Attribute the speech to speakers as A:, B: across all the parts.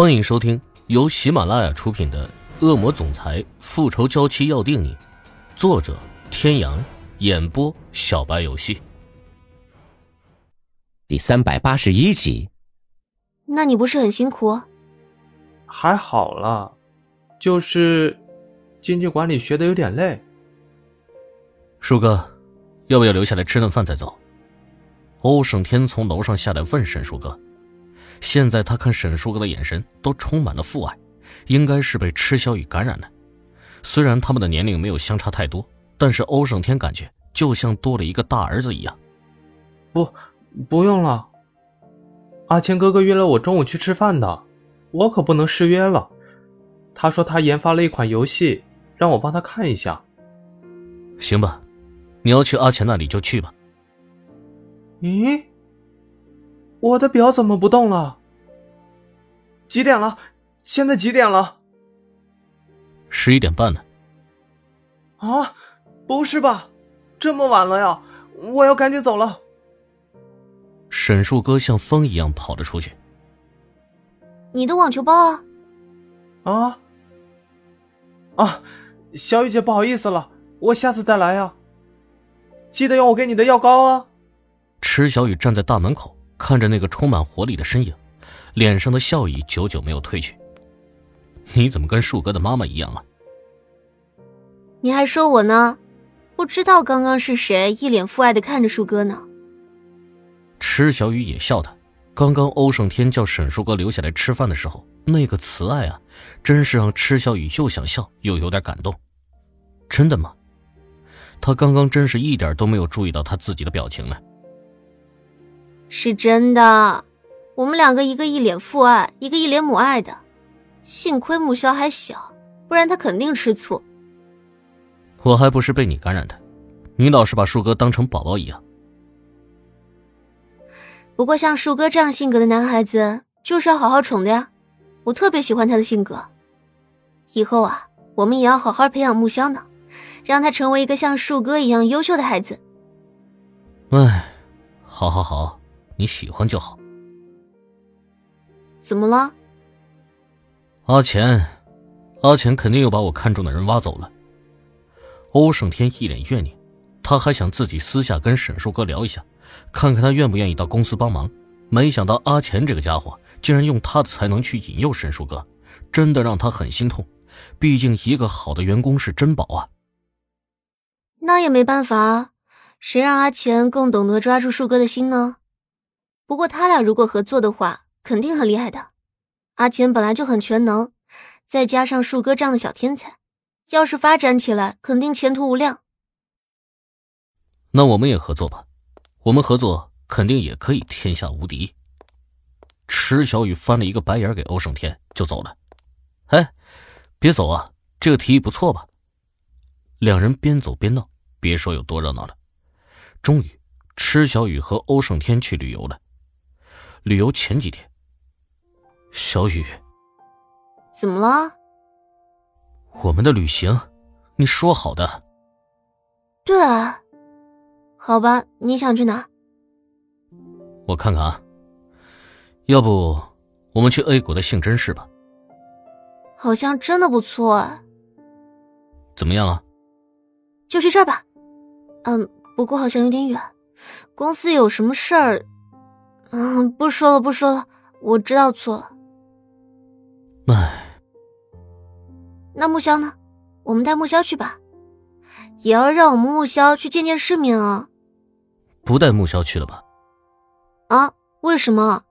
A: 欢迎收听由喜马拉雅出品的《恶魔总裁复仇娇妻要定你》，作者：天阳，演播：小白游戏。
B: 第三百八十一集。
C: 那你不是很辛苦？
D: 还好啦，就是经济管理学的有点累。
A: 树哥，要不要留下来吃顿饭再走？欧胜天从楼上下来问沈树哥。现在他看沈树哥的眼神都充满了父爱，应该是被池小雨感染了。虽然他们的年龄没有相差太多，但是欧胜天感觉就像多了一个大儿子一样。
D: 不，不用了。阿谦哥哥约了我中午去吃饭的，我可不能失约了。他说他研发了一款游戏，让我帮他看一下。
A: 行吧，你要去阿钱那里就去吧。
D: 咦？我的表怎么不动了？几点了？现在几点了？
A: 十一点半呢。
D: 啊，不是吧？这么晚了呀！我要赶紧走了。
A: 沈树哥像风一样跑了出去。
C: 你的网球包啊？
D: 啊啊！小雨姐，不好意思了，我下次再来呀。记得用我给你的药膏啊。
A: 池小雨站在大门口。看着那个充满活力的身影，脸上的笑意久久没有褪去。你怎么跟树哥的妈妈一样啊？
C: 你还说我呢？不知道刚刚是谁一脸父爱的看着树哥呢？
A: 池小雨也笑他。刚刚欧胜天叫沈树哥留下来吃饭的时候，那个慈爱啊，真是让池小雨又想笑又有点感动。真的吗？他刚刚真是一点都没有注意到他自己的表情呢。
C: 是真的，我们两个一个一脸父爱，一个一脸母爱的。幸亏木萧还小，不然他肯定吃醋。
A: 我还不是被你感染的，你老是把树哥当成宝宝一样。
C: 不过像树哥这样性格的男孩子，就是要好好宠的呀。我特别喜欢他的性格。以后啊，我们也要好好培养木萧呢，让他成为一个像树哥一样优秀的孩子。
A: 哎，好好好。你喜欢就好。
C: 怎么了？
A: 阿钱，阿钱肯定又把我看中的人挖走了。欧胜天一脸怨念，他还想自己私下跟沈树哥聊一下，看看他愿不愿意到公司帮忙。没想到阿钱这个家伙竟然用他的才能去引诱沈树哥，真的让他很心痛。毕竟一个好的员工是珍宝啊。
C: 那也没办法，谁让阿钱更懂得抓住树哥的心呢？不过他俩如果合作的话，肯定很厉害的。阿钱本来就很全能，再加上树哥这样的小天才，要是发展起来，肯定前途无量。
A: 那我们也合作吧，我们合作肯定也可以天下无敌。池小雨翻了一个白眼给欧胜天，就走了。哎，别走啊，这个提议不错吧？两人边走边闹，别说有多热闹了。终于，池小雨和欧胜天去旅游了。旅游前几天，小雨，
C: 怎么了？
A: 我们的旅行，你说好的。
C: 对啊，好吧，你想去哪？
A: 我看看啊，要不我们去 A 国的性真市吧？
C: 好像真的不错啊。
A: 怎么样啊？
C: 就去这儿吧。嗯，不过好像有点远，公司有什么事儿。嗯，不说了，不说了，我知道错了。
A: 唉，
C: 那木萧呢？我们带木萧去吧，也要让我们木萧去见见世面啊。
A: 不带木萧去了吧？
C: 啊？为什么？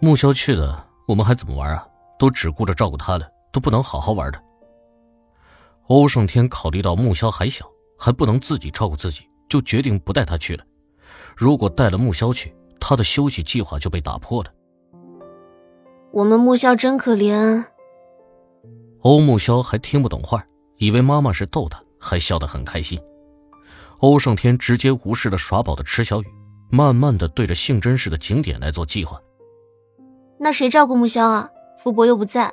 A: 木萧去了，我们还怎么玩啊？都只顾着照顾他了，都不能好好玩的。欧胜天考虑到木萧还小，还不能自己照顾自己，就决定不带他去了。如果带了木萧去，他的休息计划就被打破了。
C: 我们木萧真可怜。
A: 欧木萧还听不懂话，以为妈妈是逗他，还笑得很开心。欧胜天直接无视了耍宝的池小雨，慢慢的对着性真市的景点来做计划。
C: 那谁照顾木萧啊？傅伯又不在。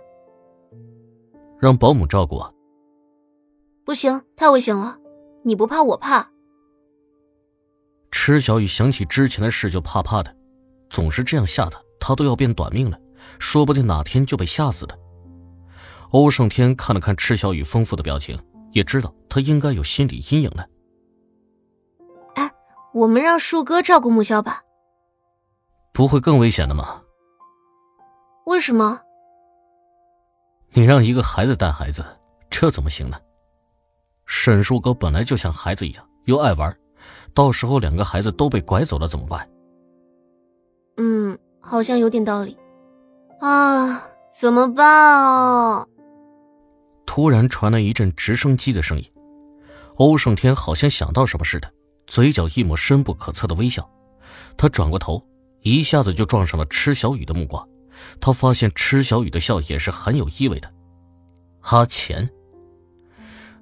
A: 让保姆照顾啊。
C: 不行，太危险了。你不怕，我怕。
A: 池小雨想起之前的事就怕怕的，总是这样吓他，他都要变短命了，说不定哪天就被吓死的。欧胜天看了看池小雨丰富的表情，也知道他应该有心理阴影了。
C: 哎，我们让树哥照顾木萧吧，
A: 不会更危险的吗？
C: 为什么？
A: 你让一个孩子带孩子，这怎么行呢？沈树哥本来就像孩子一样，又爱玩，到时候两个孩子都被拐走了怎么办？
C: 嗯，好像有点道理。啊，怎么办啊？
A: 突然传来一阵直升机的声音，欧胜天好像想到什么似的，嘴角一抹深不可测的微笑。他转过头，一下子就撞上了池小雨的目光。他发现池小雨的笑也是很有意味的，阿钱。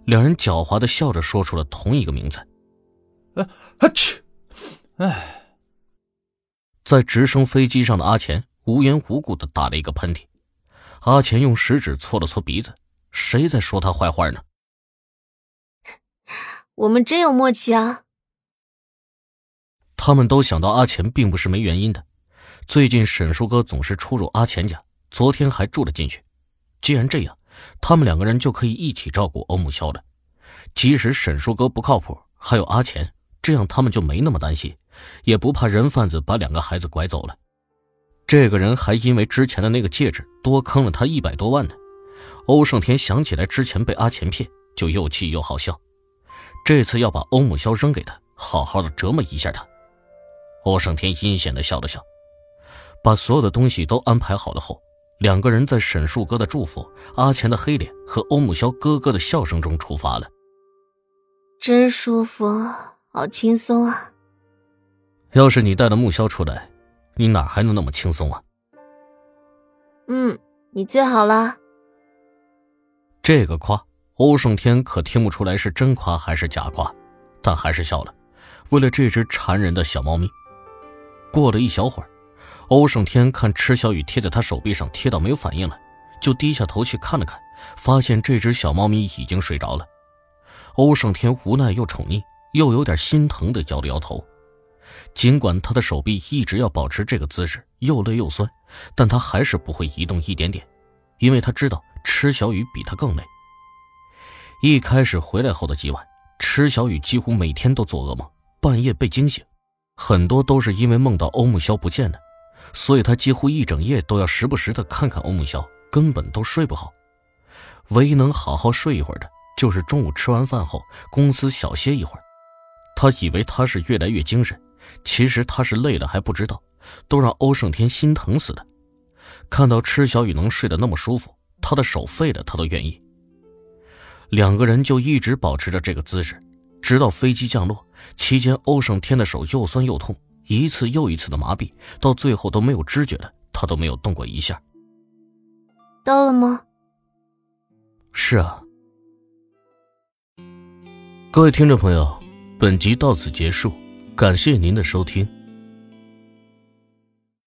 A: 两人狡猾的笑着说出了同一个名字。
E: 啊啊去！哎，
A: 在直升飞机上的阿钱无缘无故的打了一个喷嚏。阿钱用食指搓了搓鼻子，谁在说他坏话呢？
C: 我们真有默契啊！
A: 他们都想到阿钱并不是没原因的。最近沈叔哥总是出入阿钱家，昨天还住了进去。既然这样，他们两个人就可以一起照顾欧木萧了。即使沈叔哥不靠谱，还有阿钱，这样他们就没那么担心，也不怕人贩子把两个孩子拐走了。这个人还因为之前的那个戒指多坑了他一百多万呢。欧胜天想起来之前被阿钱骗，就又气又好笑。这次要把欧木萧扔给他，好好的折磨一下他。欧胜天阴险的笑了笑。把所有的东西都安排好了后，两个人在沈树哥的祝福、阿钱的黑脸和欧木萧哥哥的笑声中出发了。
C: 真舒服，好轻松啊！
A: 要是你带了木萧出来，你哪还能那么轻松啊？
C: 嗯，你最好了。
A: 这个夸，欧胜天可听不出来是真夸还是假夸，但还是笑了。为了这只馋人的小猫咪，过了一小会儿。欧胜天看池小雨贴在他手臂上，贴到没有反应了，就低下头去看了看，发现这只小猫咪已经睡着了。欧胜天无奈又宠溺，又有点心疼的摇了摇头。尽管他的手臂一直要保持这个姿势，又累又酸，但他还是不会移动一点点，因为他知道池小雨比他更累。一开始回来后的几晚，池小雨几乎每天都做噩梦，半夜被惊醒，很多都是因为梦到欧木萧不见了。所以他几乎一整夜都要时不时的看看欧木萧，根本都睡不好。唯一能好好睡一会儿的，就是中午吃完饭后公司小歇一会儿。他以为他是越来越精神，其实他是累了还不知道，都让欧胜天心疼死的。看到池小雨能睡得那么舒服，他的手废了他都愿意。两个人就一直保持着这个姿势，直到飞机降落期间，欧胜天的手又酸又痛。一次又一次的麻痹，到最后都没有知觉了，他都没有动过一下。
C: 到了吗？
A: 是啊。各位听众朋友，本集到此结束，感谢您的收听。